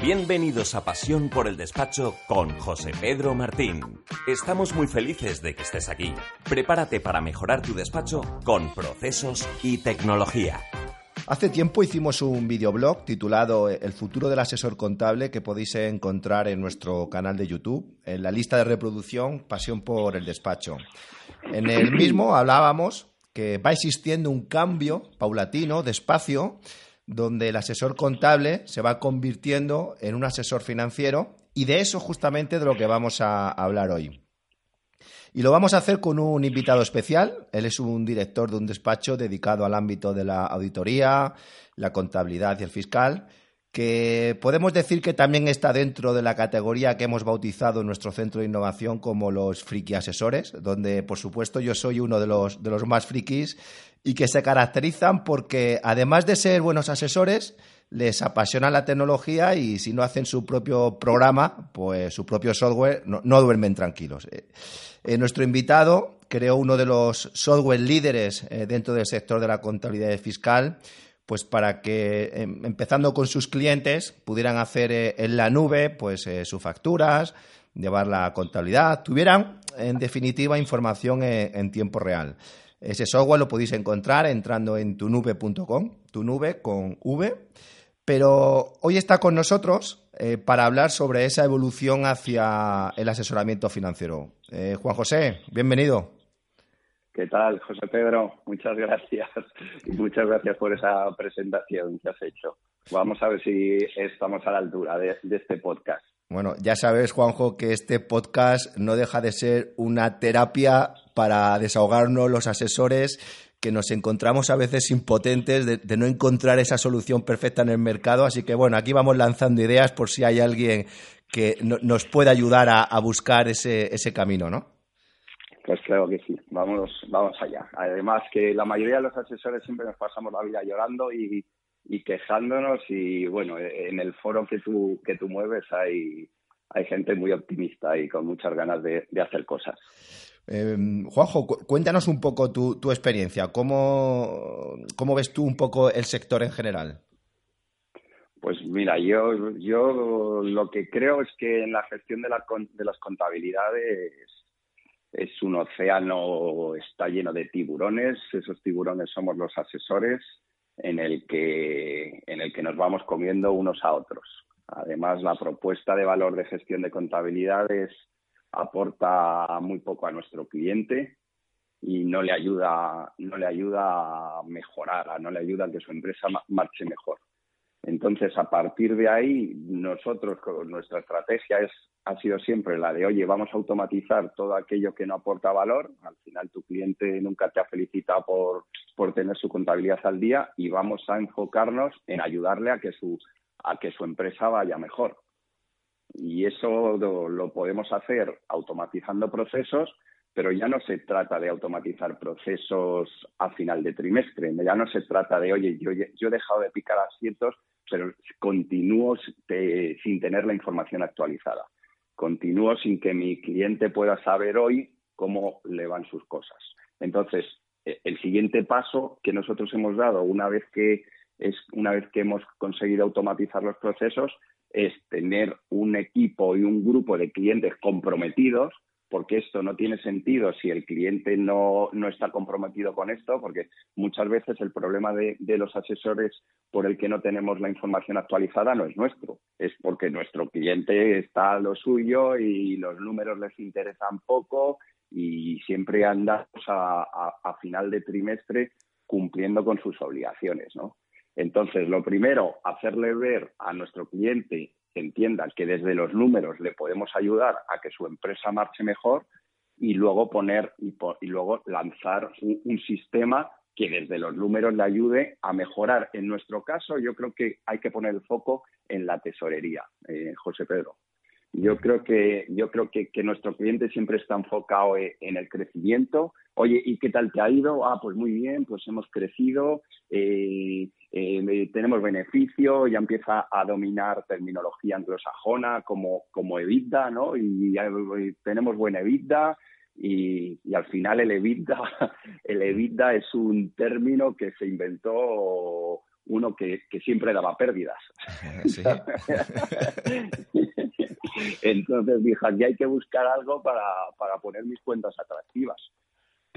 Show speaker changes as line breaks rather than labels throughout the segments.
Bienvenidos a Pasión por el Despacho con José Pedro Martín. Estamos muy felices de que estés aquí. Prepárate para mejorar tu despacho con procesos y tecnología.
Hace tiempo hicimos un videoblog titulado El futuro del asesor contable que podéis encontrar en nuestro canal de YouTube, en la lista de reproducción Pasión por el Despacho. En el mismo hablábamos que va existiendo un cambio paulatino, despacio, donde el asesor contable se va convirtiendo en un asesor financiero y de eso justamente de lo que vamos a hablar hoy. Y lo vamos a hacer con un invitado especial. Él es un director de un despacho dedicado al ámbito de la auditoría, la contabilidad y el fiscal, que podemos decir que también está dentro de la categoría que hemos bautizado en nuestro centro de innovación como los friki asesores, donde por supuesto yo soy uno de los, de los más frikis y que se caracterizan porque además de ser buenos asesores, les apasiona la tecnología y si no hacen su propio programa, pues su propio software, no, duermen tranquilos. Eh, eh, nuestro invitado creó uno de los software líderes eh, dentro del sector de la contabilidad fiscal pues para que em, empezando con sus clientes pudieran hacer eh, en la nube pues eh, sus facturas, llevar la contabilidad, tuvieran en definitiva información eh, en, tiempo real. Ese software lo podéis encontrar entrando en tunube.com, tu nube con V. Pero hoy está con nosotros para hablar sobre esa evolución hacia el asesoramiento financiero. Juan José, bienvenido.
¿Qué tal, José Pedro? Muchas gracias y muchas gracias por esa presentación que has hecho. Vamos a ver si estamos a la altura de, este podcast.
Bueno, ya sabes, Juanjo, que este podcast no deja de ser una terapia para desahogarnos los asesores que nos encontramos a veces impotentes de, no encontrar esa solución perfecta en el mercado. Así que bueno, aquí vamos lanzando ideas por si hay alguien que nos pueda ayudar a, buscar ese camino, ¿no?
Pues creo que sí, vamos, vamos allá. Además que la mayoría de los asesores siempre nos pasamos la vida llorando y, quejándonos y bueno, en el foro que tú, que tú mueves hay, hay gente muy optimista y con muchas ganas de, hacer cosas.
Em, Juanjo, cuéntanos un poco tu, tu experiencia. ¿Cómo, ¿Cómo, ves tú un poco el sector en general?
Pues mira, yo, yo lo que creo es que en la gestión de, la, de las contabilidades es un océano, está lleno de tiburones, esos tiburones somos los asesores en el que, en el que nos vamos comiendo unos a otros. Además, la propuesta de valor de gestión de contabilidades aporta muy poco a nuestro cliente y no le ayuda, no le ayuda a mejorar, no le ayuda a que su empresa marche mejor. Entonces, a partir de ahí, nosotros, nuestra estrategia es, ha sido siempre la de, oye, vamos a automatizar todo aquello que no aporta valor. Al final, tu cliente nunca te ha felicitado por, por tener su contabilidad al día y vamos a enfocarnos en ayudarle a que su, a que su empresa vaya mejor. Y eso lo podemos hacer automatizando procesos pero ya no se trata de automatizar procesos a final de trimestre, ya no se trata de, oye, yo, yo he dejado de picar asientos, pero continúo sin tener la información actualizada. Continúo sin que mi cliente pueda saber hoy cómo le van sus cosas. Entonces, e, el siguiente paso que nosotros hemos dado una vez que es una vez que hemos conseguido automatizar los procesos es tener un equipo y un grupo de clientes comprometidos porque esto no tiene sentido si el cliente no, está comprometido con esto, porque muchas veces el problema de, los asesores por el que no tenemos la información actualizada no es nuestro, es porque nuestro cliente está a lo suyo y los números les interesan poco y siempre andamos a, a final de trimestre cumpliendo con sus obligaciones, ¿no? Entonces, lo primero, hacerle ver a nuestro cliente entienda que desde los números le podemos ayudar a que su empresa marche mejor y luego poner y, luego lanzar un, sistema que desde los números le ayude a mejorar. En nuestro caso, yo creo que hay que poner el foco en la tesorería, eh, José Pedro. Yo creo que yo creo que, nuestro cliente siempre está enfocado e, en el crecimiento. Oye, ¿y qué tal te ha ido? Ah, pues muy bien, pues hemos crecido, eh, eh, tenemos beneficio, ya empieza a dominar terminología anglosajona como, como EBITDA, ¿no? Y, y tenemos buena EBITDA, y, al final el EBITDA, el EBITDA es un término que se inventó uno que, siempre daba pérdidas. Entonces dije, aquí hay que buscar algo para, poner mis cuentas atractivas.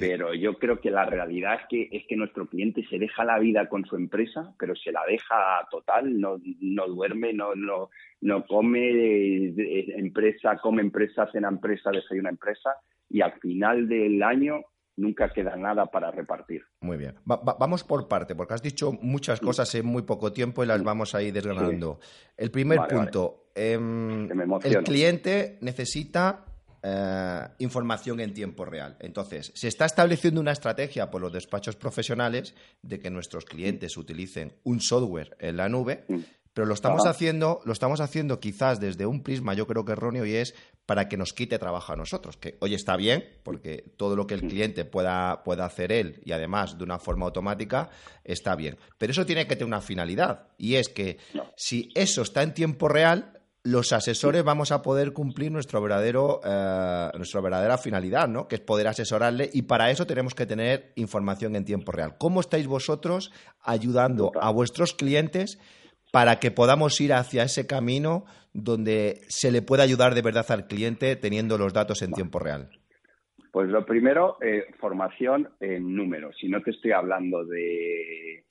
Pero yo creo que la realidad es que, es que nuestro cliente se deja la vida con su empresa, pero se la deja total, no, no duerme, no, no, no come eh, empresa, come empresa, cena empresa, desayuna empresa y al final del año nunca queda nada para repartir.
Muy bien. vamos por parte, porque has dicho muchas cosas en muy poco tiempo y las vamos a ir desgranando. El primer punto, em, el cliente necesita eh, información en tiempo real. Entonces, se está estableciendo una estrategia por los despachos profesionales de que nuestros clientes utilicen un software en la nube. Mm. Pero lo estamos haciendo, lo estamos haciendo quizás desde un prisma, yo creo que erróneo, y es para que nos quite trabajo a nosotros. Que hoy está bien, porque todo lo que el cliente pueda, pueda hacer él y además de una forma automática, está bien. Pero eso tiene que tener una finalidad. Y es que si eso está en tiempo real, los asesores vamos a poder cumplir nuestro verdadero, eh, nuestra verdadera finalidad, ¿no? Que es poder asesorarle y para eso tenemos que tener información en tiempo real. ¿Cómo estáis vosotros ayudando a vuestros clientes para que podamos ir hacia ese camino donde se le pueda ayudar de verdad al cliente teniendo los datos en tiempo real?
Pues lo primero, eh, formación en números. Si no te estoy hablando de,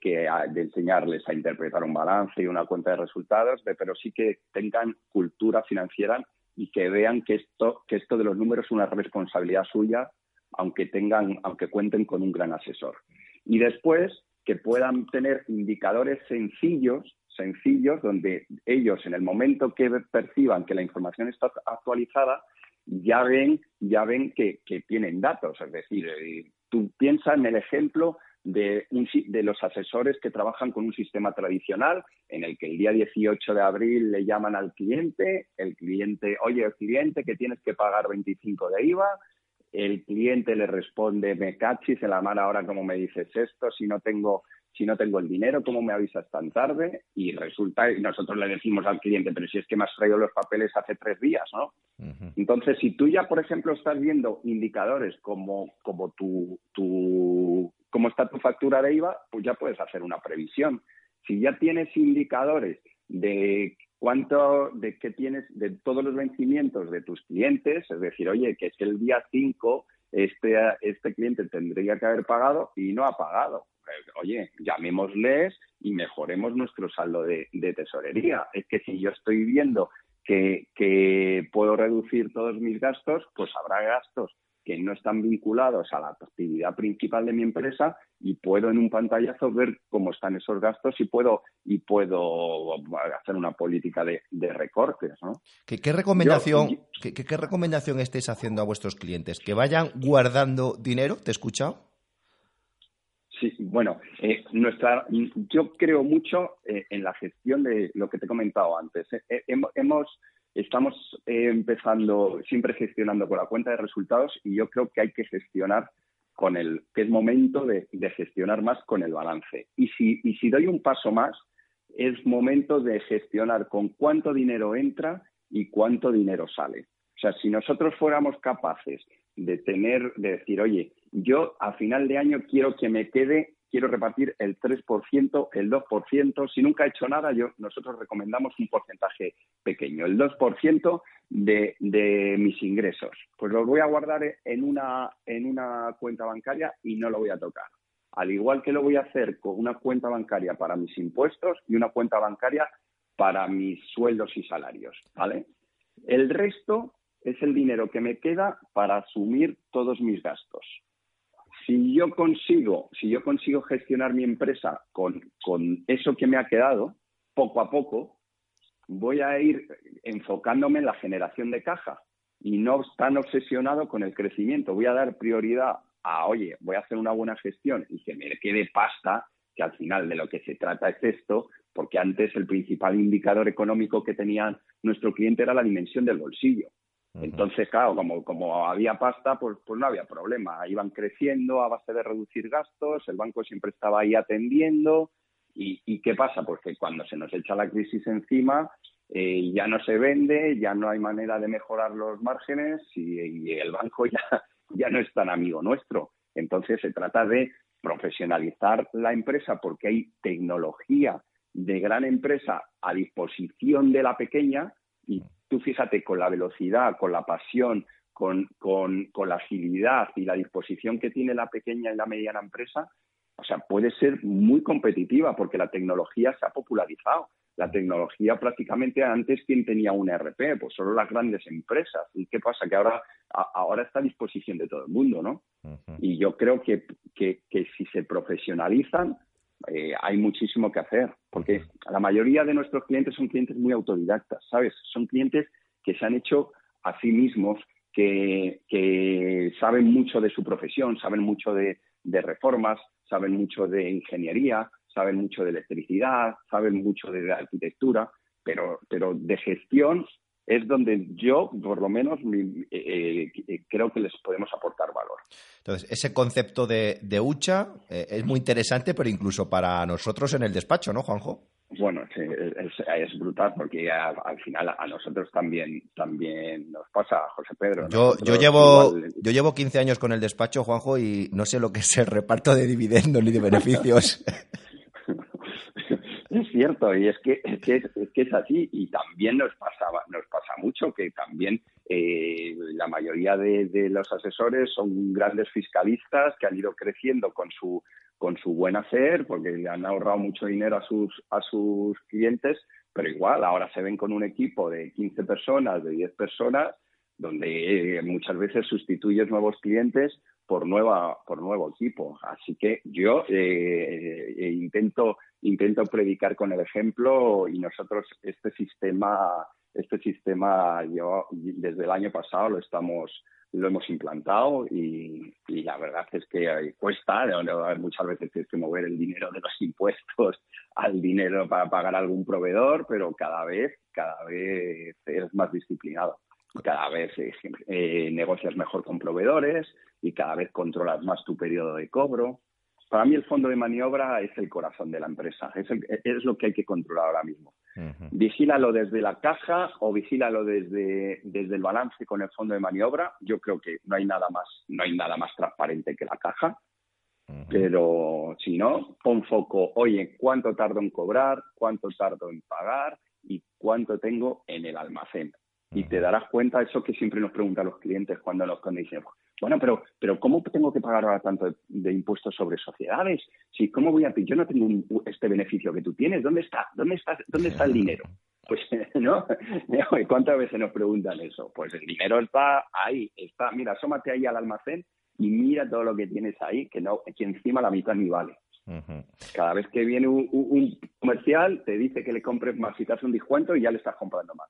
que de enseñarles a interpretar un balance y una cuenta de resultados, pero sí que tengan cultura financiera y que vean que esto, que esto de los números es una responsabilidad suya, aunque tengan, aunque cuenten con un gran asesor. Y después, que puedan tener indicadores sencillos, sencillos, donde ellos en el momento que perciban que la información está actualizada, ya ven, ya ven que, tienen datos. Es decir, eh, tú piensas en el ejemplo de, de, los asesores que trabajan con un sistema tradicional en el que el día 18 de abril le llaman al cliente, el cliente, oye, el cliente que tienes que pagar 25 de IVA, el cliente le responde, me cachis en la mano ahora como me dices esto, si no tengo si no tengo el dinero, ¿cómo me avisas tan tarde? Y resulta, y nosotros le decimos al cliente, pero si es que me has traído los papeles hace tres días, ¿no? Entonces, si tú ya, por ejemplo, estás viendo indicadores como, como tu, tu, cómo está tu factura de IVA, pues ya puedes hacer una previsión. Si ya tienes indicadores de cuánto, de qué tienes, de todos los vencimientos de tus clientes, es decir, oye, que es el día 5 este, este cliente tendría que haber pagado y no ha pagado. Oye, llamémosles y mejoremos nuestro saldo de, tesorería. Es que si yo estoy viendo que puedo reducir todos mis gastos, pues habrá gastos que no están vinculados a la actividad principal de mi empresa y puedo en un pantallazo ver cómo están esos gastos y puedo y puedo hacer una política de, recortes. ¿no?
¿Qué, recomendación, ¿qué, recomendación estáis haciendo a vuestros clientes? ¿Que vayan guardando dinero? ¿Te he escuchado?
Sí, bueno, eh, nuestra, yo creo mucho eh, en la gestión de lo que te he comentado antes. Eh, hemos estamos eh, empezando siempre gestionando con la cuenta de resultados y yo creo que hay que gestionar con el, que es momento de, gestionar más con el balance. Y si, y si doy un paso más, es momento de gestionar con cuánto dinero entra y cuánto dinero sale. O sea, si nosotros fuéramos capaces de tener, de decir, oye, yo a final de año quiero que me quede quiero repartir el 3%, el 2%. Si nunca he hecho nada, yo, nosotros recomendamos un porcentaje pequeño, el 2% de, de mis ingresos. Pues los voy a guardar en una, en una cuenta bancaria y no lo voy a tocar. Al igual que lo voy a hacer con una cuenta bancaria para mis impuestos y una cuenta bancaria para mis sueldos y salarios. ¿vale? El resto es el dinero que me queda para asumir todos mis gastos si yo consigo, si yo consigo gestionar mi empresa con, eso que me ha quedado, poco a poco, voy a ir enfocándome en la generación de caja y no tan obsesionado con el crecimiento. Voy a dar prioridad a, oye, voy a hacer una buena gestión y que me quede pasta, que al final de lo que se trata es esto, porque antes el principal indicador económico que tenía nuestro cliente era la dimensión del bolsillo. Entonces, claro, como, como había pasta, pues, pues no había problema. Iban creciendo a base de reducir gastos, el banco siempre estaba ahí atendiendo. ¿Y, qué pasa? Pues que cuando se nos echa la crisis encima, eh, ya no se vende, ya no hay manera de mejorar los márgenes y, el banco ya, ya no es tan amigo nuestro. Entonces se trata de profesionalizar la empresa porque hay tecnología de gran empresa a disposición de la pequeña y tú fíjate con la velocidad, con la pasión, con, la agilidad y la disposición que tiene la pequeña y la mediana empresa, o sea, puede ser muy competitiva porque la tecnología se ha popularizado. La tecnología prácticamente antes, ¿quién tenía un ERP? Pues solo las grandes empresas. ¿Y qué pasa? Que ahora, ahora está a disposición de todo el mundo, ¿no? Y yo creo que, que, si se profesionalizan, eh, hay muchísimo que hacer, porque la mayoría de nuestros clientes son clientes muy autodidactas, ¿sabes? Son clientes que se han hecho a sí mismos, que, saben mucho de su profesión, saben mucho de, reformas, saben mucho de ingeniería, saben mucho de electricidad, saben mucho de arquitectura, pero, pero de gestión es donde yo, por lo menos, eh, eh, creo que les podemos aportar valor.
Entonces, ese concepto de, de hucha eh, es muy interesante, pero incluso para nosotros en el despacho, ¿no, Juanjo?
Bueno, sí, es, brutal porque al final a nosotros también también nos pasa, José Pedro.
Yo, yo llevo yo llevo 15 años con el despacho, Juanjo, y no sé lo que es el reparto de dividendos ni de beneficios.
Es cierto, y es que, es que, es, así, y también nos pasaba, nos pasa mucho que también eh, la mayoría de, los asesores son grandes fiscalistas que han ido creciendo con su con su buen hacer, porque le han ahorrado mucho dinero a sus a sus clientes, pero igual ahora se ven con un equipo de 15 personas, de 10 personas, donde eh, muchas veces sustituyes nuevos clientes por nueva por nuevo equipo. Así que yo eh, eh, intento intento predicar con el ejemplo y nosotros este sistema este sistema yo desde el año pasado lo estamos lo hemos implantado y, la verdad es que cuesta muchas veces tienes que mover el dinero de los impuestos al dinero para pagar algún proveedor pero cada vez cada vez eres más disciplinado cada vez eh, negocias mejor con proveedores y cada vez controlas más tu periodo de cobro. Para mí el fondo de maniobra es el corazón de la empresa, es, es lo que hay que controlar ahora mismo. Vigílalo desde la caja o vigílalo desde, desde el balance con el fondo de maniobra. Yo creo que no hay nada más, no hay nada más transparente que la caja. Pero si no, pon foco, oye, ¿cuánto tardo en cobrar? ¿Cuánto tardo en pagar? ¿Y cuánto tengo en el almacén? Y te darás cuenta, eso que siempre nos preguntan los clientes cuando nos dicen, bueno, pero, pero ¿cómo tengo que pagar ahora tanto de, impuestos sobre sociedades? Si, ¿cómo voy a Yo no tengo este beneficio que tú tienes. ¿Dónde está? ¿Dónde está, dónde está el dinero? Pues, ¿no? ¿Cuántas veces nos preguntan eso? Pues el dinero está ahí, está. Mira, asómate ahí al almacén y mira todo lo que tienes ahí, que no, que encima la mitad ni vale. Cada vez que viene un, comercial, te dice que le compres más hace un descuento y ya le estás comprando más.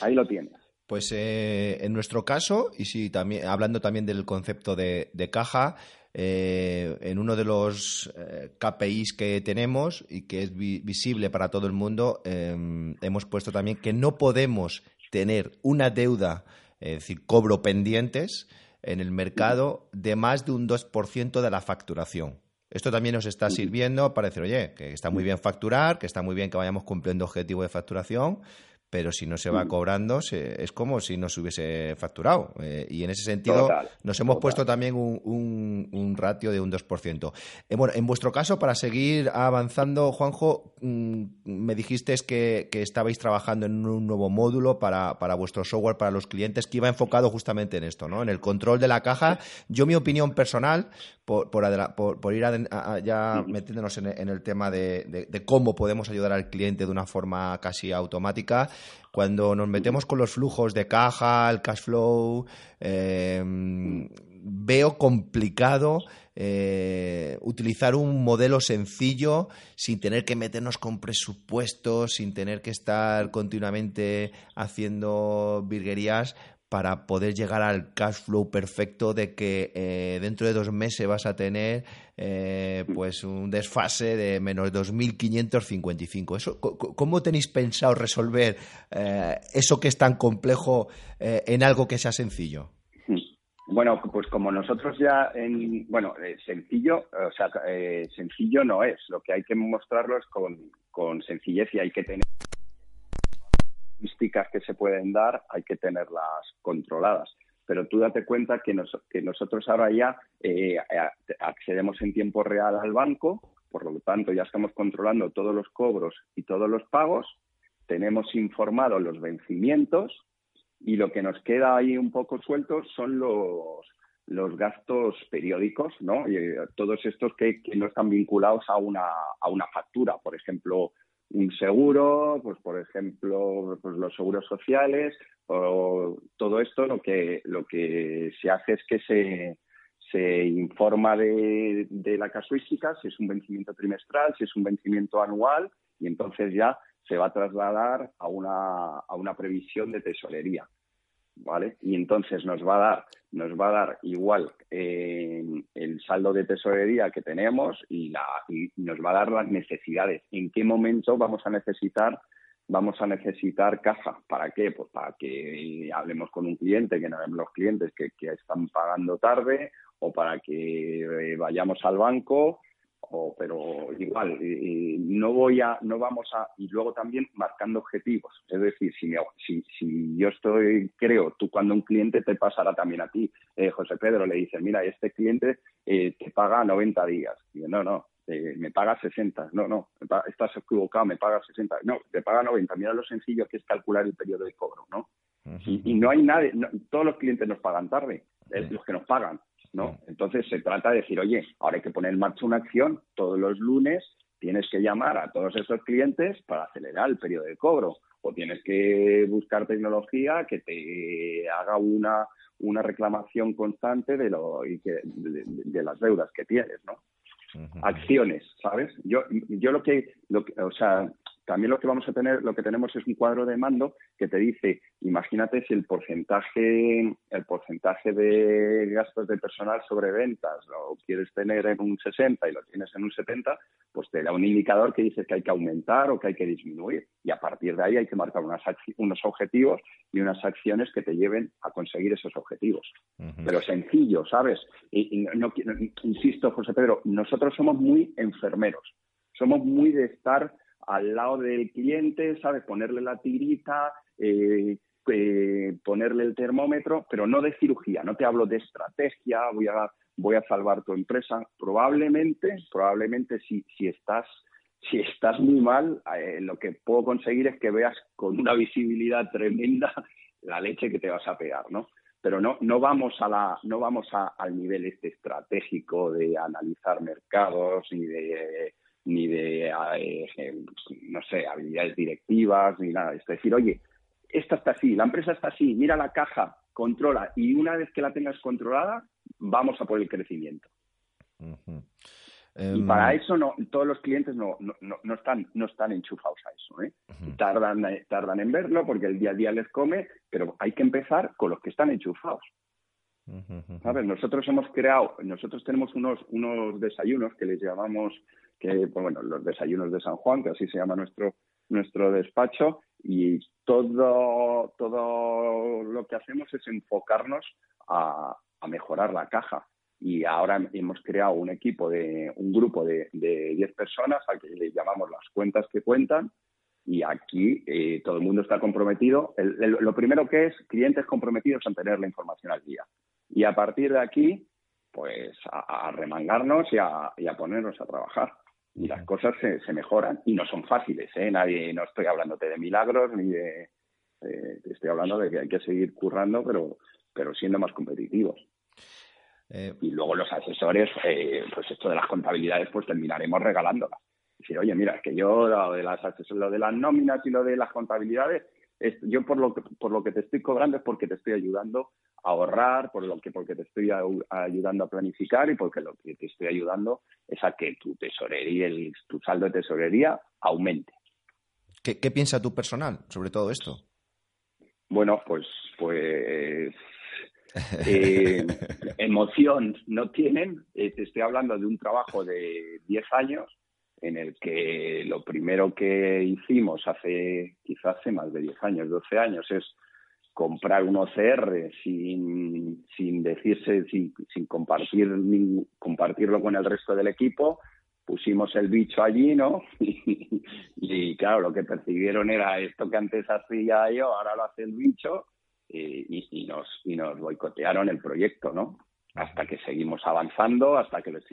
Ahí lo tienes.
Pues eh, en nuestro caso, y si también, hablando también del concepto de, caja, eh, en uno de los eh, KPIs que tenemos y que es visible para todo el mundo, em, hemos puesto también que no podemos tener una deuda, es decir, cobro pendientes en el mercado de más de un 2% de la facturación. Esto también nos está sirviendo para decir, oye, que está muy bien facturar, que está muy bien que vayamos cumpliendo objetivo de facturación, pero si no se va mm. cobrando es como si no se hubiese facturado. Eh, y en ese sentido nos hemos puesto también un, ratio de un 2%. Eh, bueno, en vuestro caso, para seguir avanzando, Juanjo, mm, me dijiste que, que, estabais trabajando en un nuevo módulo para, para, vuestro software, para los clientes, que iba enfocado justamente en esto, ¿no? en el control de la caja. Yo mi opinión personal, por, por, ir ya metiéndonos en, el tema de, cómo podemos ayudar al cliente de una forma casi automática, cuando nos metemos con los flujos de caja, el cash flow, em, veo complicado eh, utilizar un modelo sencillo sin tener que meternos con presupuestos, sin tener que estar continuamente haciendo virguerías para poder llegar al cash flow perfecto de que eh, dentro de dos meses vas a tener eh, pues un desfase de menos 2.555. Eso, ¿Cómo tenéis pensado resolver eh, eso que es tan complejo en algo que sea sencillo?
Bueno, pues como nosotros ya, en, bueno, sencillo, o sea, sencillo no es. Lo que hay que mostrarlo es con, con sencillez y hay que tener que se pueden dar hay que tenerlas controladas. Pero tú date cuenta que, que nosotros ahora ya eh, accedemos en tiempo real al banco, por lo tanto ya estamos controlando todos los cobros y todos los pagos, tenemos informados los vencimientos y lo que nos queda ahí un poco suelto son los, los gastos periódicos, ¿no? Y, eh, todos estos que, que, no están vinculados a una, a una factura, por ejemplo, un seguro, pues por ejemplo, pues los seguros sociales, o todo esto lo que lo que se hace es que se, se informa de, de la casuística, si es un vencimiento trimestral, si es un vencimiento anual, y entonces ya se va a trasladar a una, a una previsión de tesorería. ¿Vale? Y entonces nos va a dar, nos va a dar igual eh, el saldo de tesorería que tenemos y, la, y nos va a dar las necesidades. ¿En qué momento vamos a necesitar vamos a necesitar caja. ¿Para qué? Pues para que hablemos con un cliente, que no los clientes que, que, están pagando tarde, o para que eh, vayamos al banco pero igual no voy a no vamos a y luego también marcando objetivos. Es decir si, si, si yo estoy creo tú cuando un cliente te pasará también a ti eh, José Pedro le dices mira este cliente eh, te paga 90 días y no no eh, me paga 60 no no estás equivocado me paga 60 no te paga 90 mira lo sencillo que es calcular el periodo de cobro no y, no hay nadie todos los clientes nos pagan tarde los que nos pagan ¿no? Entonces se trata de decir, oye, ahora hay que poner en marcha una acción, todos los lunes tienes que llamar a todos esos clientes para acelerar el periodo de cobro o tienes que buscar tecnología que te haga una, una reclamación constante de, lo, y que, de, las deudas que tienes, ¿no? Acciones, ¿sabes? Yo, yo lo que, lo que, o sea, también lo que vamos a tener, lo que tenemos es un cuadro de mando que te dice, imagínate si el porcentaje, el porcentaje de gastos de personal sobre ventas lo quieres tener en un 60 y lo tienes en un 70, pues te da un indicador que dice que hay que aumentar o que hay que disminuir. Y a partir de ahí hay que marcar unas, unos objetivos y unas acciones que te lleven a conseguir esos objetivos. Pero sencillo, ¿sabes? Y, no, insisto, José Pedro, nosotros somos muy enfermeros. Somos muy de estar al lado del cliente, ¿sabes? Ponerle la tirita, eh, eh, ponerle el termómetro, pero no de cirugía, no te hablo de estrategia, voy a, voy a salvar tu empresa. Probablemente, probablemente si, si estás si estás muy mal, eh, lo que puedo conseguir es que veas con una visibilidad tremenda la leche que te vas a pegar, ¿no? Pero no, no vamos a la, no vamos al nivel este estratégico de analizar mercados ni de ni de, eh, no sé, habilidades directivas, ni nada. Es decir, oye, esta está así, la empresa está así, mira la caja, controla, y una vez que la tengas controlada, vamos a por el crecimiento. Y para em, eso no, todos los clientes no, no, no, están, no están enchufados a eso. ¿eh? tardan, eh, tardan en verlo porque el día a día les come, pero hay que empezar con los que están enchufados. ¿Sabes? Nosotros hemos creado, nosotros tenemos unos, unos desayunos que les llamamos que pues bueno, los desayunos de San Juan, que así se llama nuestro nuestro despacho y todo todo lo que hacemos es enfocarnos a, mejorar la caja y ahora hemos creado un equipo de un grupo de 10 personas a que le llamamos las cuentas que cuentan y aquí eh, todo el mundo está comprometido. lo primero que es clientes comprometidos en tener la información al día. Y a partir de aquí, pues a, remangarnos y a, y a ponernos a trabajar y las cosas se, se, mejoran y no son fáciles, ¿eh? Nadie, no estoy hablándote de milagros ni de, eh, estoy hablando de que hay que seguir currando, pero, pero siendo más competitivos. Eh, y luego los asesores, eh, pues esto de las contabilidades, pues terminaremos regalándolas. Decir, oye, mira, es que yo lo de las lo de las nóminas y lo de las contabilidades, yo por lo, que, por lo que te estoy cobrando es porque te estoy ayudando ahorrar, por lo que porque te estoy ayudando a planificar y porque lo que te estoy ayudando es a que tu tesorería, el, tu saldo de tesorería aumente.
¿Qué, piensa tu personal sobre todo esto?
Bueno, pues pues eh, emoción no tienen. Eh, te estoy hablando de un trabajo de 10 años en el que lo primero que hicimos hace quizás hace más de 10 años, 12 años, es comprar un OCR sin, sin decirse, sin, sin compartir, compartirlo con el resto del equipo, pusimos el bicho allí, ¿no? y, claro, lo que percibieron era esto que antes hacía yo, ahora lo hace el bicho, y, nos, y nos boicotearon el proyecto, ¿no? Hasta que seguimos avanzando, hasta que les,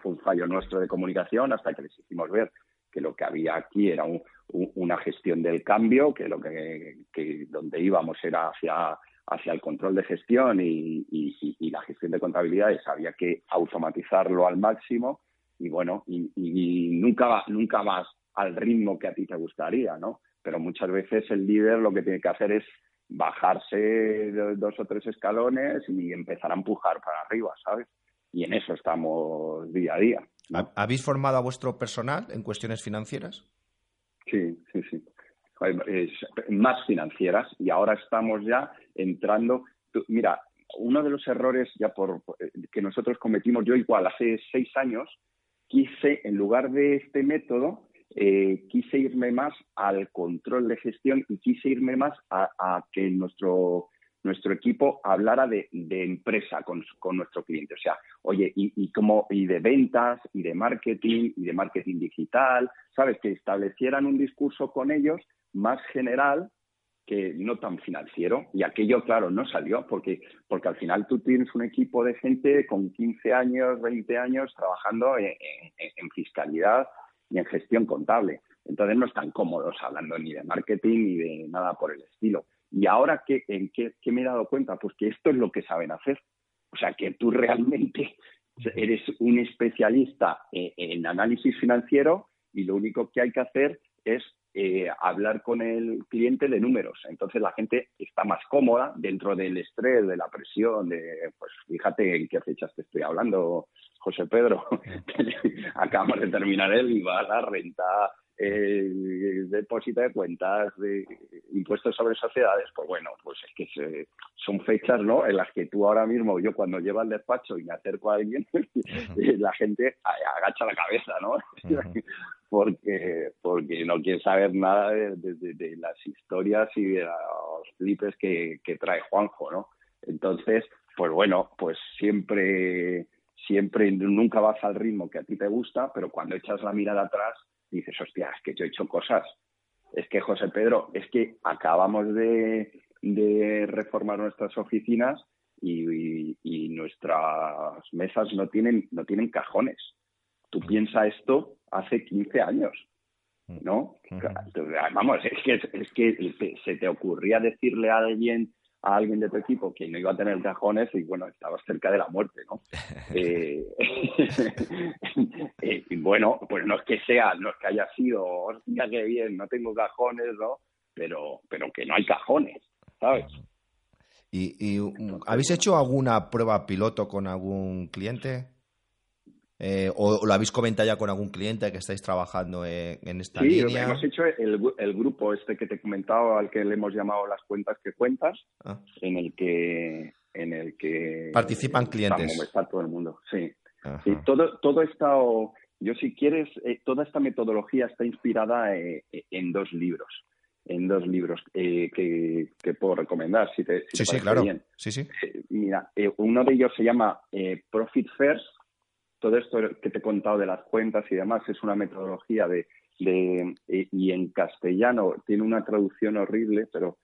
fue un fallo nuestro de comunicación, hasta que les hicimos ver que lo que había aquí era una gestión del cambio, que lo que, donde íbamos era hacia hacia el control de gestión y, y, la gestión de contabilidades había que automatizarlo al máximo y bueno y, nunca nunca vas al ritmo que a ti te gustaría no pero muchas veces el líder lo que tiene que hacer es bajarse dos o tres escalones y empezar a empujar para arriba, ¿sabes? Y en eso estamos día a día.
¿Habéis formado a vuestro personal en cuestiones financieras?
Sí, sí, sí. más financieras y ahora estamos ya entrando. Mira, uno de los errores ya por que nosotros cometimos, yo igual hace seis años quise, en lugar de este método, eh, quise irme más al control de gestión y quise irme más a, que nuestro, nuestro equipo hablara de, empresa con, nuestro cliente. O sea, oye, y, y, como, y de ventas, y de marketing, y de marketing digital, ¿sabes? Que establecieran un discurso con ellos más general que no tan financiero. Y aquello, claro, no salió porque, porque al final tú tienes un equipo de gente con 15 años, 20 años trabajando en fiscalidad y en gestión contable. Entonces no están cómodos hablando ni de marketing ni de nada por el estilo. Y ahora, ¿qué, ¿en qué, me he dado cuenta? Pues que esto es lo que saben hacer. O sea, que tú realmente eres un especialista en análisis financiero y lo único que hay que hacer es eh, hablar con el cliente de números. Entonces la gente está más cómoda dentro del estrés, de la presión, de, pues fíjate en qué fechas te estoy hablando, José Pedro. Acabamos de terminar el IVA, la renta, el depósito de cuentas, de impuestos sobre sociedades, pues bueno, pues es que son fechas, ¿no? En las que tú ahora mismo, yo cuando llevo al despacho y me acerco a alguien, la gente agacha la cabeza, ¿no? porque, porque no quiere saber nada de, las historias y de los flipes que, trae Juanjo, ¿no? Entonces, pues bueno, pues siempre, siempre, nunca vas al ritmo que a ti te gusta, pero cuando echas la mirada atrás, dices, hostia, es que yo he hecho cosas. Es que, José Pedro, es que acabamos de, reformar nuestras oficinas y, y, nuestras mesas no tienen, no tienen cajones. Tú piensas esto hace 15 años, ¿no? Vamos, es que, es que se te ocurría decirle a alguien a alguien de tu equipo que no iba a tener cajones y bueno, estabas cerca de la muerte, ¿no? Eh, eh, y bueno, pues no es que sea, no es que haya sido, hostia, qué bien, no tengo cajones, ¿no? Pero, pero que no hay cajones, ¿sabes?
¿Y, habéis hecho alguna prueba piloto con algún cliente? Eh, o, lo habéis comentado ya con algún cliente que estáis trabajando en, esta línea? Sí,
hemos hecho el, grupo este que te he comentado, al que le hemos llamado las cuentas que cuentas, ah. en el que en el que
participan clientes.
Está todo el mundo, sí. Y todo todo está, yo si quieres, eh, toda esta metodología está inspirada eh, en dos libros en dos libros que, puedo recomendar, si te,
sí, sí, claro. Sí, sí.
mira, uno de ellos se llama Profit First, todo esto que te he contado de las cuentas y demás es una metodología de, eh, y en castellano tiene una traducción horrible, pero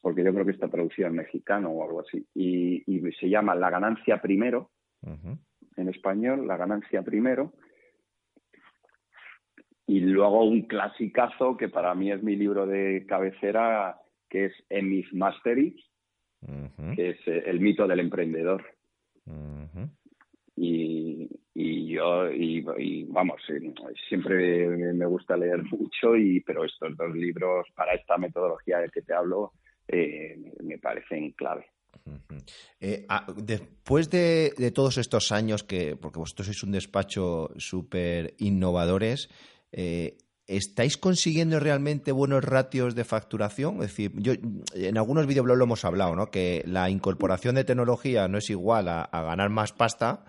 porque yo creo que está traducida en mexicano o algo así, y, se llama La ganancia primero, en español, La ganancia primero, y luego un clasicazo que para mí es mi libro de cabecera, que es Emis Mastery, que es eh, El mito del emprendedor. Y, y yo y, vamos siempre me gusta leer mucho y pero estos dos libros para esta metodología de que te hablo eh, me parecen clave
eh, ah, después de, todos estos años que porque vosotros sois un despacho súper innovadores eh, ¿Estáis consiguiendo realmente buenos ratios de facturación? Es decir, yo en algunos videoblogs lo hemos hablado, ¿no? Que la incorporación de tecnología no es igual a, ganar más pasta.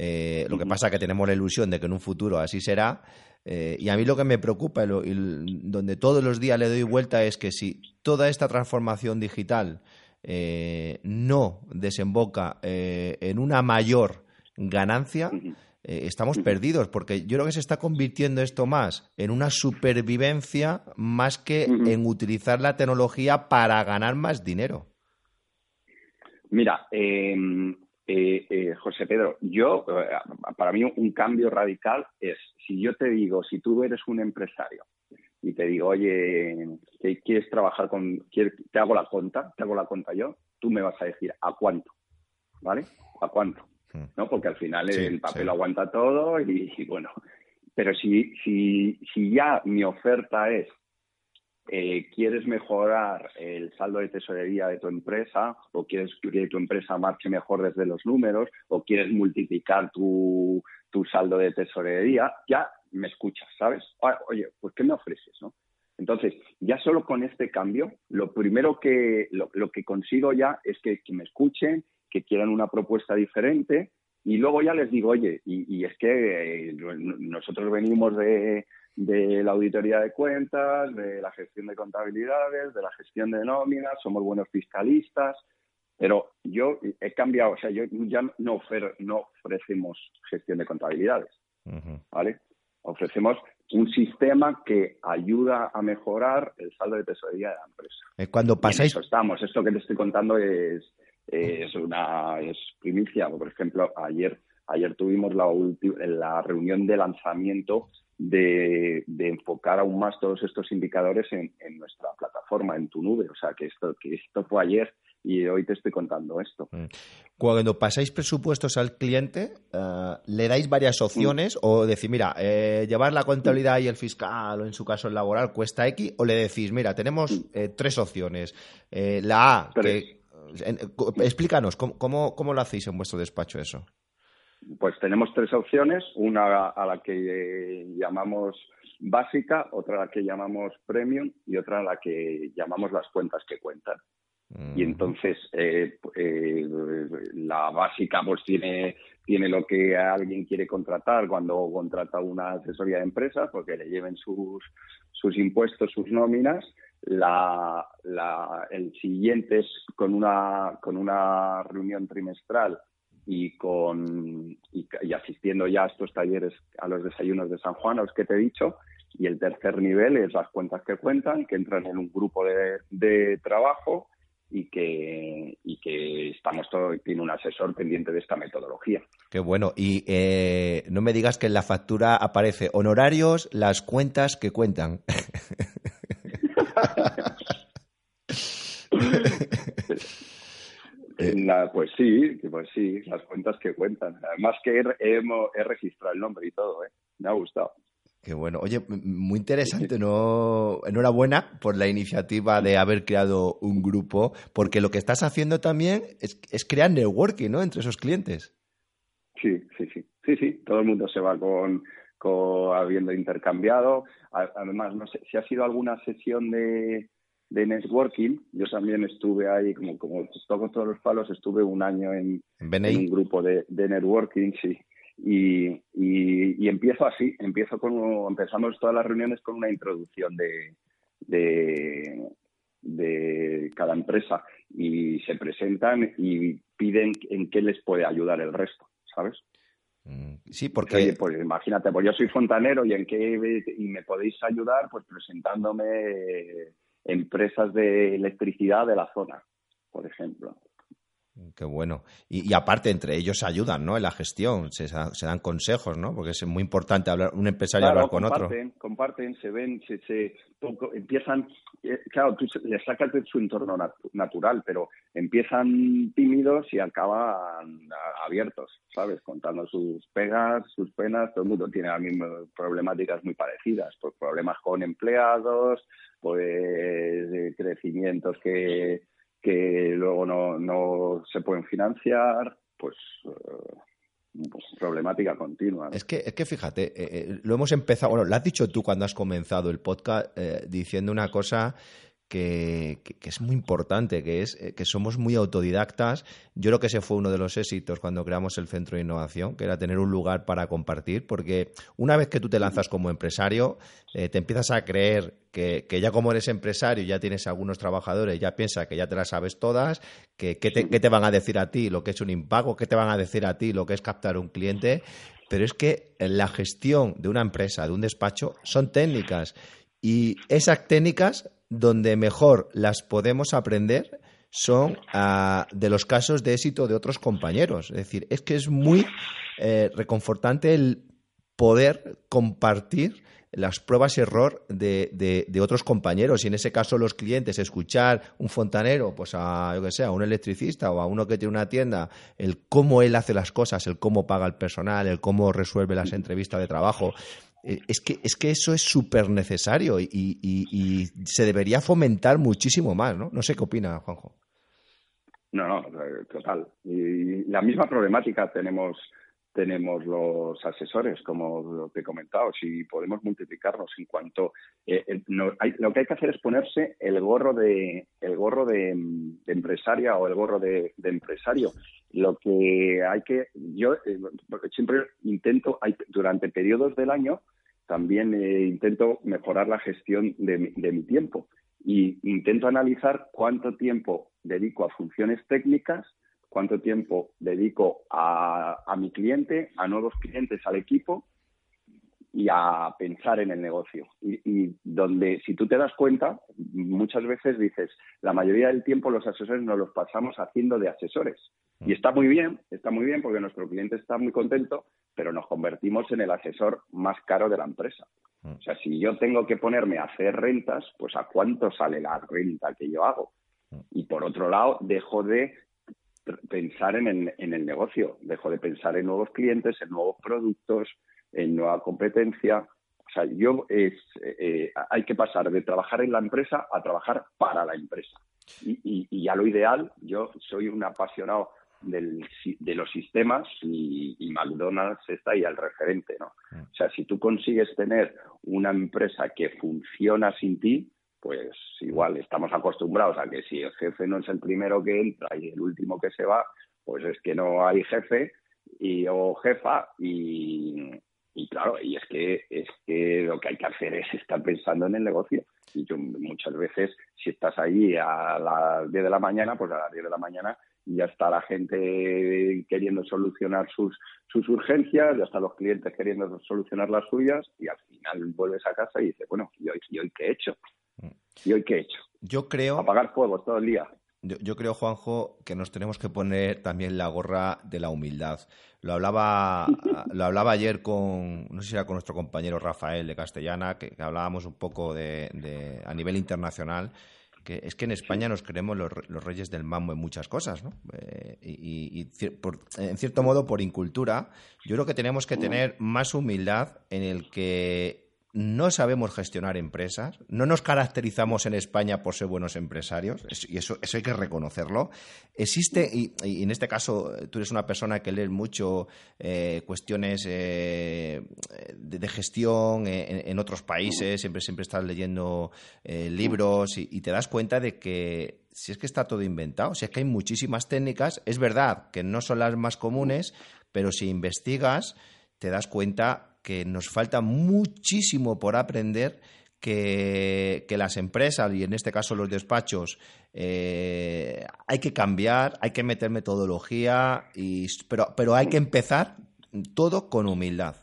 Eh, lo que pasa es que tenemos la ilusión de que en un futuro así será. Eh, y a mí lo que me preocupa y, donde todos los días le doy vuelta es que si toda esta transformación digital eh, no desemboca en una mayor ganancia, eh, estamos perdidos, porque yo creo que se está convirtiendo esto más en una supervivencia más que en utilizar la tecnología para ganar más dinero.
Mira, em, eh, eh, José Pedro, yo, para mí un cambio radical es, si yo te digo, si tú eres un empresario y te digo, oye, ¿quieres trabajar con, te hago la cuenta, te hago la cuenta yo, tú me vas a decir, ¿a cuánto? ¿Vale? ¿A cuánto? ¿no? Porque al final el papel aguanta todo y, bueno, pero si, si, si ya mi oferta es eh, quieres mejorar el saldo de tesorería de tu empresa o quieres que tu empresa marche mejor desde los números o quieres multiplicar tu, tu saldo de tesorería, ya me escuchas, ¿sabes? Ah, oye, pues ¿qué me ofreces, no? Entonces, ya solo con este cambio, lo primero que, lo, lo que consigo ya es que, que me escuchen que quieran una propuesta diferente y luego ya les digo, oye, y, es que eh, nosotros venimos de, la auditoría de cuentas, de la gestión de contabilidades, de la gestión de nóminas, somos buenos fiscalistas, pero yo he cambiado, o sea, yo ya no, no ofrecemos gestión de contabilidades, ¿vale? Ofrecemos un sistema que ayuda a mejorar el saldo de tesorería de la empresa.
Eh, cuando pasáis...
estamos, esto que te estoy contando es, es una es primicia. Por ejemplo, ayer, ayer tuvimos la, la reunión de lanzamiento de, enfocar aún más todos estos indicadores en, nuestra plataforma, en tu nube. O sea, que esto, que esto fue ayer y hoy te estoy contando esto. Mm.
Cuando pasáis presupuestos al cliente, eh, ¿le dais varias opciones mm. o decir, mira, eh, llevar la contabilidad y el fiscal o en su caso el laboral cuesta X? ¿O le decís, mira, tenemos mm. eh, tres opciones? la A, que Explícanos, ¿cómo, ¿cómo, lo hacéis en vuestro despacho eso?
Pues tenemos tres opciones, una a la que llamamos básica, otra a la que llamamos premium y otra a la que llamamos las cuentas que cuentan. Y mm. entonces eh, eh, la básica pues tiene, tiene lo que alguien quiere contratar cuando contrata una asesoría de empresas, porque le lleven sus, sus impuestos, sus nóminas la, el siguiente es con una, con una reunión trimestral y, con, y, asistiendo ya a estos talleres, a los desayunos de San Juan, a los que te he dicho. Y el tercer nivel es las cuentas que cuentan, que entran en un grupo de, de trabajo y que, y que estamos todo, tiene un asesor pendiente de esta metodología.
Qué bueno. Y eh, no me digas que en la factura aparece honorarios, las cuentas que cuentan.
pues sí, pues sí, las cuentas que cuentan. Además que he, registrado el nombre y todo, ¿eh? Me ha gustado.
Qué bueno. Oye, muy interesante, ¿no? Enhorabuena por la iniciativa de haber creado un grupo, porque lo que estás haciendo también es, crear networking, ¿no? Entre esos clientes.
Sí, sí, sí. Sí, sí. Todo el mundo se va con, con habiendo intercambiado. Además, no sé si ha sido alguna sesión de, de networking. Yo también estuve ahí, como, como toco todos los palos, estuve un año en, un grupo de, networking, sí. Y, y, empiezo así, empiezo con, empezamos todas las reuniones con una introducción de, de, de cada empresa y se presentan y piden en qué les puede ayudar el resto, ¿sabes?
Mm, sí, porque...
pues imagínate, pues yo soy fontanero y en qué y me podéis ayudar pues presentándome empresas de electricidad de la zona, por ejemplo.
Qué bueno. Y, aparte, entre ellos se ayudan, ¿no? En la gestión, se, dan consejos, ¿no? Porque es muy importante hablar un empresario hablar con otro.
Comparten, se ven, se, se empiezan, eh, claro, tú les sacas de su entorno natural, pero empiezan tímidos y acaban abiertos, ¿sabes? Contando sus pegas, sus penas, todo el mundo tiene las mismas problemáticas muy parecidas, pues problemas con empleados, pues crecimientos que que luego no, no se pueden financiar, pues eh, problemática continua.
Es, que, es que fíjate, eh, eh, lo hemos empezado, bueno, lo has dicho tú cuando has comenzado el podcast diciendo una cosa que, es muy importante, que es que somos muy autodidactas. Yo creo que ese fue uno de los éxitos cuando creamos el Centro de Innovación, que era tener un lugar para compartir, porque una vez que tú te lanzas como empresario, te empiezas a creer que, ya como eres empresario, ya tienes algunos trabajadores, ya piensas que ya te las sabes todas, que qué te, te, van a decir a ti lo que es un impago, qué te van a decir a ti lo que es captar un cliente, pero es que la gestión de una empresa, de un despacho, son técnicas y esas técnicas donde mejor las podemos aprender son ah, de los casos de éxito de otros compañeros. Es decir, es que es muy eh, reconfortante el poder compartir las pruebas y error de, de, otros compañeros. Y en ese caso los clientes escuchar un fontanero pues a yo que sé a un electricista o a uno que tiene una tienda el cómo él hace las cosas el cómo paga el personal el cómo resuelve las entrevistas de trabajo es que, es que eso es súper necesario y, se debería fomentar muchísimo más, ¿no? No sé qué opina, Juanjo.
No, no, total. Y la misma problemática tenemos tenemos los asesores, como te he comentado, si podemos multiplicarnos en cuanto eh, lo que hay que hacer es ponerse el gorro de el gorro de, empresaria o el gorro de, empresario. Lo que hay que yo eh, siempre intento durante periodos del año también eh, intento mejorar la gestión de, de mi tiempo. Y intento analizar cuánto tiempo dedico a funciones técnicas cuánto tiempo dedico a, mi cliente, a nuevos clientes, al equipo y a pensar en el negocio. Y, donde, si tú te das cuenta, muchas veces dices, la mayoría del tiempo los asesores nos los pasamos haciendo de asesores. Y está muy bien, está muy bien porque nuestro cliente está muy contento, pero nos convertimos en el asesor más caro de la empresa. O sea, si yo tengo que ponerme a hacer rentas, pues a cuánto sale la renta que yo hago. Y por otro lado, dejo de pensar en el, en el negocio, dejo de pensar en nuevos clientes, en nuevos productos, en nueva competencia. O sea, yo es, eh, hay que pasar de trabajar en la empresa a trabajar para la empresa. Y, y, a lo ideal, yo soy un apasionado del, de los sistemas y, y, McDonald's está ahí al referente, ¿no? Mm. O sea, si tú consigues tener una empresa que funciona sin ti, pues igual estamos acostumbrados a que si el jefe no es el primero que entra y el último que se va, pues es que no hay jefe y o jefa y, claro, y es que es que lo que hay que hacer es estar pensando en el negocio. Y yo muchas veces, si estás ahí a las 10 de la mañana, pues a las 10 de la mañana ya está la gente queriendo solucionar sus, sus urgencias, ya están los clientes queriendo solucionar las suyas y al final vuelves a casa y dices, bueno, ¿y hoy, y hoy qué he hecho? ¿Y hoy qué he hecho?
Yo creo.
Apagar fuego todo el día.
Yo, creo, Juanjo, que nos tenemos que poner también la gorra de la humildad. Lo hablaba, lo hablaba ayer con, no sé si era con nuestro compañero Rafael de Castellana, que, hablábamos un poco de, a nivel internacional, que es que en España nos creemos los, reyes del mambo en muchas cosas, ¿no? Eh, y, en cierto modo, por incultura, yo creo que tenemos que tener más humildad en el que no sabemos gestionar empresas, no nos caracterizamos en España por ser buenos empresarios, y eso, eso hay que reconocerlo. Existe, y, en este caso tú eres una persona que lee mucho eh, cuestiones eh, de, gestión en, otros países, siempre, siempre estás leyendo eh, libros y, te das cuenta de que si es que está todo inventado, si es que hay muchísimas técnicas, es verdad que no son las más comunes, pero si investigas te das cuenta que nos falta muchísimo por aprender que, las empresas y en este caso los despachos eh, hay que cambiar, hay que meter metodología, y, pero, pero hay que empezar todo con humildad.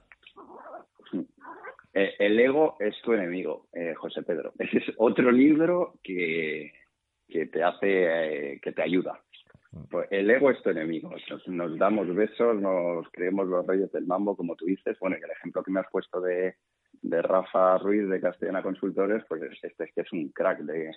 Eh, el ego es tu enemigo, eh, José Pedro. Ese es otro libro que, que te hace, que te ayuda. Pues el ego es tu enemigo. Nos, damos besos, nos creemos los reyes del mambo, como tú dices. Bueno, y el ejemplo que me has puesto de, de Rafa Ruiz de Castellana Consultores, pues este es que es un crack de,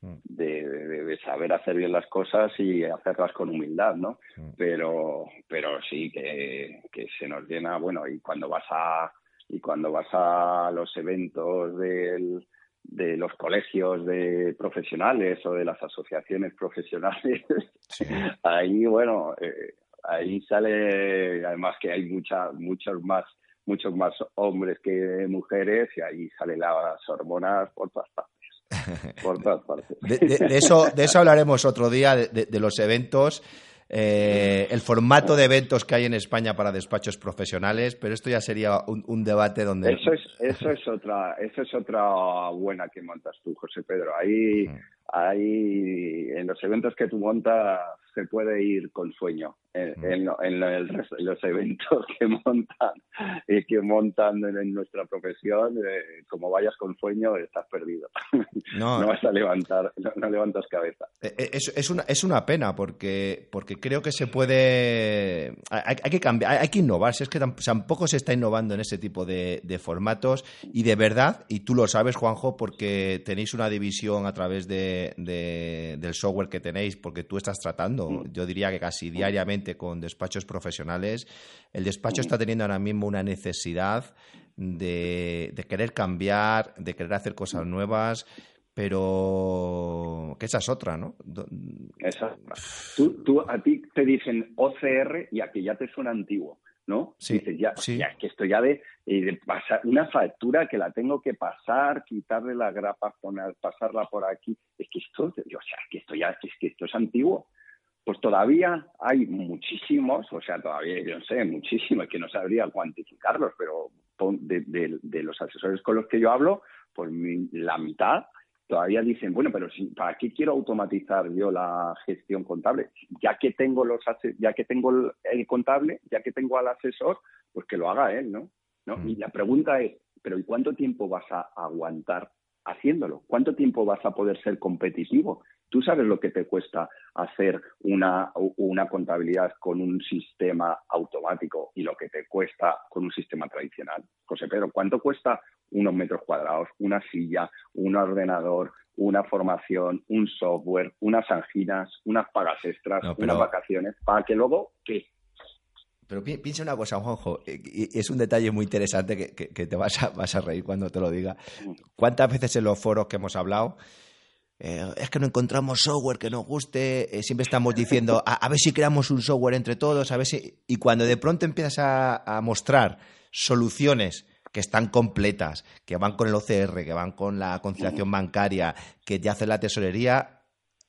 mm. de, saber hacer bien las cosas y hacerlas con humildad, ¿no? Mm. Pero, pero sí que, que se nos llena, bueno, y cuando vas a y cuando vas a los eventos del de los colegios de profesionales o de las asociaciones profesionales, ahí, bueno, eh, ahí sale, además que hay mucha, muchos más muchos más hombres que mujeres y ahí salen las hormonas por todas partes. Por todas partes.
De, eso, de eso hablaremos otro día, de, los eventos. Eh, el formato de eventos que hay en España para despachos profesionales, pero esto ya sería un, debate donde
eso es eso es otra eso es otra buena que montas tú, José Pedro. Ahí mm. ahí en los eventos que tú montas se puede ir con sueño en, los eventos que montan y que montan en, nuestra profesión, eh, como vayas con sueño, estás perdido. No, vas a levantar, no, levantas cabeza.
Eh, eh, es, es, una, es una pena porque, porque creo que se puede. Hay, que cambiar, hay, que innovar. Si es que tampoco se está innovando en ese tipo de, formatos y de verdad, y tú lo sabes, Juanjo, porque tenéis una división a través de, del software que tenéis, porque tú estás tratando, yo diría que casi diariamente con despachos profesionales, el despacho está teniendo ahora mismo una necesidad de, querer cambiar, de querer hacer cosas nuevas, pero que esa es otra, ¿no?
Esa. Tú, a ti te dicen OCR y a que ya te suena antiguo. ¿no?
Sí,
ya, ya, es que esto ya de, pasar una factura que la tengo que pasar, quitarle la grapa, poner, pasarla por aquí, es que esto, o sea, que esto ya, es que esto es antiguo. Pues todavía hay muchísimos, o sea, todavía yo no sé, muchísimos, que no sabría cuantificarlos, pero de, los asesores con los que yo hablo, pues la mitad todavía dicen, bueno, pero ¿para qué quiero automatizar yo la gestión contable? Ya que tengo los ya que tengo el, contable, ya que tengo al asesor, pues que lo haga él, ¿no? ¿No? Mm. Y la pregunta es, pero ¿y cuánto tiempo vas a aguantar haciéndolo? ¿Cuánto tiempo vas a poder ser competitivo? Tú sabes lo que te cuesta hacer una, una contabilidad con un sistema automático y lo que te cuesta con un sistema tradicional. José Pedro, ¿cuánto cuesta unos metros cuadrados, una silla, un ordenador, una formación, un software, unas anginas, unas pagas extras, unas vacaciones, para que luego, ¿qué?
Pero piensa una cosa, Juanjo, y es un detalle muy interesante que, te vas a, vas a reír cuando te lo diga. Mm. ¿Cuántas veces en los foros que hemos hablado eh, es que no encontramos software que nos guste, eh, siempre estamos diciendo, a, ver si creamos un software entre todos, a ver si... Y cuando de pronto empiezas a, mostrar soluciones que están completas, que van con el OCR, que van con la conciliación bancaria, que ya hace la tesorería,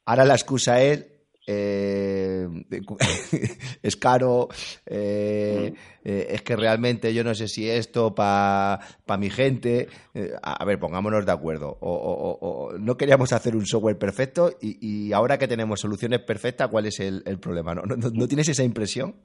ahora la excusa es eh, es caro, eh, eh, es que realmente yo no sé si esto para mi gente. a ver, pongámonos de acuerdo. O, no queríamos hacer un software perfecto y, ahora que tenemos soluciones perfectas, ¿cuál es el, problema? ¿No, ¿No, tienes esa impresión?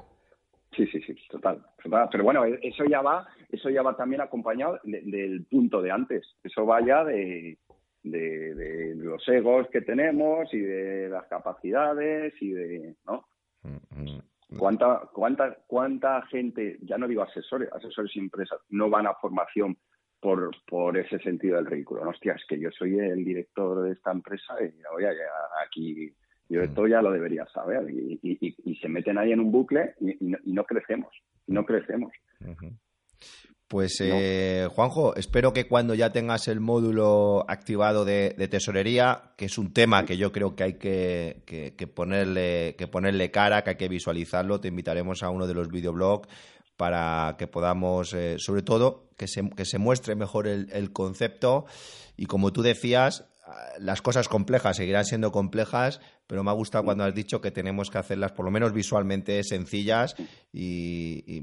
Sí, sí, sí, total, Pero bueno, eso ya va, eso ya va también acompañado del punto de antes. Eso va ya de, de, los egos que tenemos y de las capacidades y de, ¿no? Mm, mm. ¿Cuánta, cuánta, ¿Cuánta gente, ya no digo asesores, asesores y empresas, no van a formación por, por ese sentido del ridículo? No, hostia, es que yo soy el director de esta empresa y aquí, yo mm. esto ya lo debería saber. Y, y, se meten ahí en un bucle y, no, crecemos, no crecemos.
Pues eh, Juanjo, espero que cuando ya tengas el módulo activado de, tesorería, que es un tema que yo creo que hay que, ponerle, que ponerle cara, que hay que visualizarlo, te invitaremos a uno de los videoblogs para que podamos, eh, sobre todo, que se, que se muestre mejor el, concepto. Y como tú decías, las cosas complejas seguirán siendo complejas, pero me ha gustado cuando has dicho que tenemos que hacerlas por lo menos visualmente sencillas y,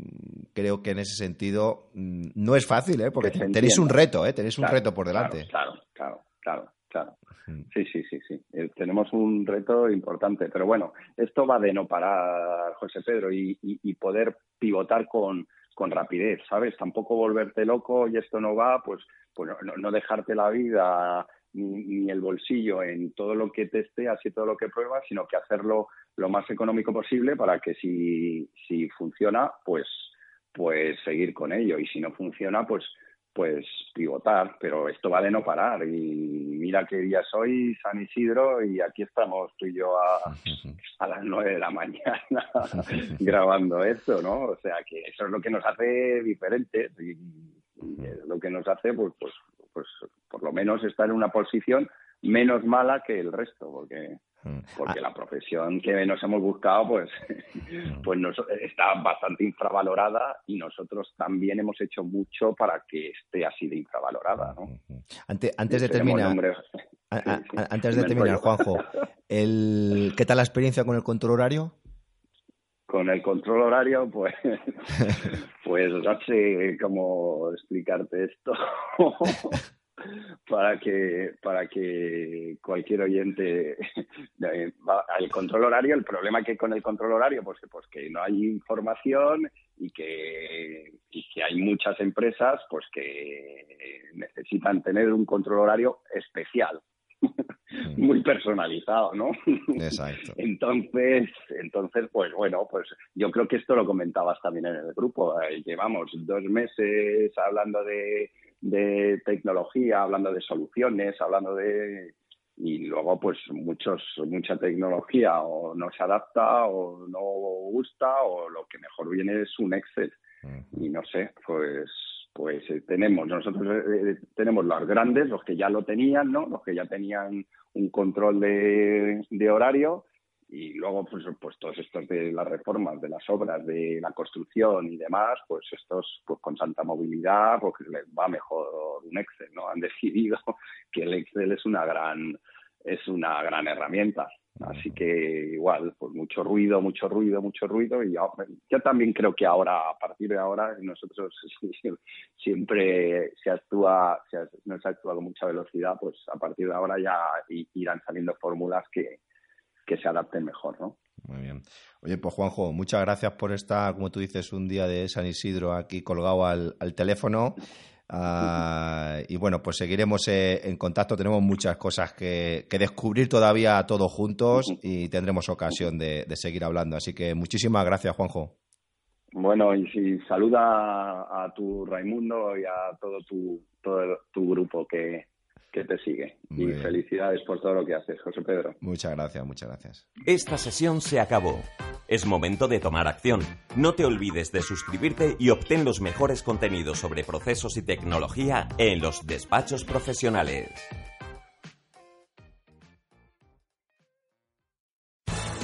creo que en ese sentido mm, no es fácil, ¿eh? porque tenéis un reto, ¿eh? tenéis un reto por delante.
Claro, claro, claro, claro. Sí, sí, sí, sí. Eh, tenemos un reto importante, pero bueno, esto va de no parar, José Pedro, y, poder pivotar con, con rapidez, ¿sabes? Tampoco volverte loco y esto no va, pues, pues no dejarte la vida ni, el bolsillo en todo lo que testeas y todo lo que pruebas, sino que hacerlo lo más económico posible para que si, si funciona, pues, pues seguir con ello. Y si no funciona, pues, pues pivotar. Pero esto va de no parar. Y mira qué día soy, San Isidro, y aquí estamos tú y yo a, a las nueve de la mañana grabando esto, ¿no? O sea que eso es lo que nos hace diferentes y, lo que nos hace, pues, pues pues por lo menos estar en una posición menos mala que el resto, porque mm. porque ah. la profesión que nos hemos buscado pues, mm. pues nos, está bastante infravalorada y nosotros también hemos hecho mucho para que esté así de infravalorada. ¿no?
Mm, antes, antes de terminar, antes de terminar, Juanjo, el, ¿qué tal la experiencia con el control horario?
Con el control horario, pues, pues no sé cómo explicarte esto para que para que cualquier oyente el control horario el problema que con el control horario pues, pues que no hay información y que, y que hay muchas empresas pues que necesitan tener un control horario especial muy personalizado, ¿no?
Exacto.
entonces, entonces, pues bueno, pues yo creo que esto lo comentabas también en el grupo. Eh, llevamos dos meses hablando de, de tecnología, hablando de soluciones, hablando de y luego pues muchos mucha tecnología o no se adapta o no gusta o lo que mejor viene es un Excel y no sé pues pues eh, tenemos, nosotros eh, tenemos los grandes, los que ya lo tenían, ¿no? Los que ya tenían un control de, horario y luego pues, pues todos estos de las reformas, de las obras, de la construcción y demás, pues estos pues con santa movilidad pues les va mejor un Excel, ¿no? Han decidido que el Excel es una gran es una gran herramienta. Así que igual, pues mucho ruido, mucho ruido, mucho ruido. Y yo, también creo que ahora, a partir de ahora, nosotros siempre se actúa, se, no se actúa con mucha velocidad, pues a partir de ahora ya irán saliendo fórmulas que, que se adapten mejor, ¿no?
Muy bien. Oye, pues Juanjo, muchas gracias por estar, como tú dices, un día de San Isidro aquí colgado al, al teléfono. Ah, y bueno, pues seguiremos eh, en contacto. Tenemos muchas cosas que, descubrir todavía todos juntos y tendremos ocasión de, seguir hablando. Así que muchísimas gracias, Juanjo.
Bueno, y si saluda a tu Raimundo y a todo tu, todo tu grupo que, que te sigue. y felicidades por todo lo que haces, José Pedro.
Muchas gracias, muchas gracias.
Esta sesión se acabó. Es momento de tomar acción. No te olvides de suscribirte y obtén los mejores contenidos sobre procesos y tecnología en los despachos profesionales.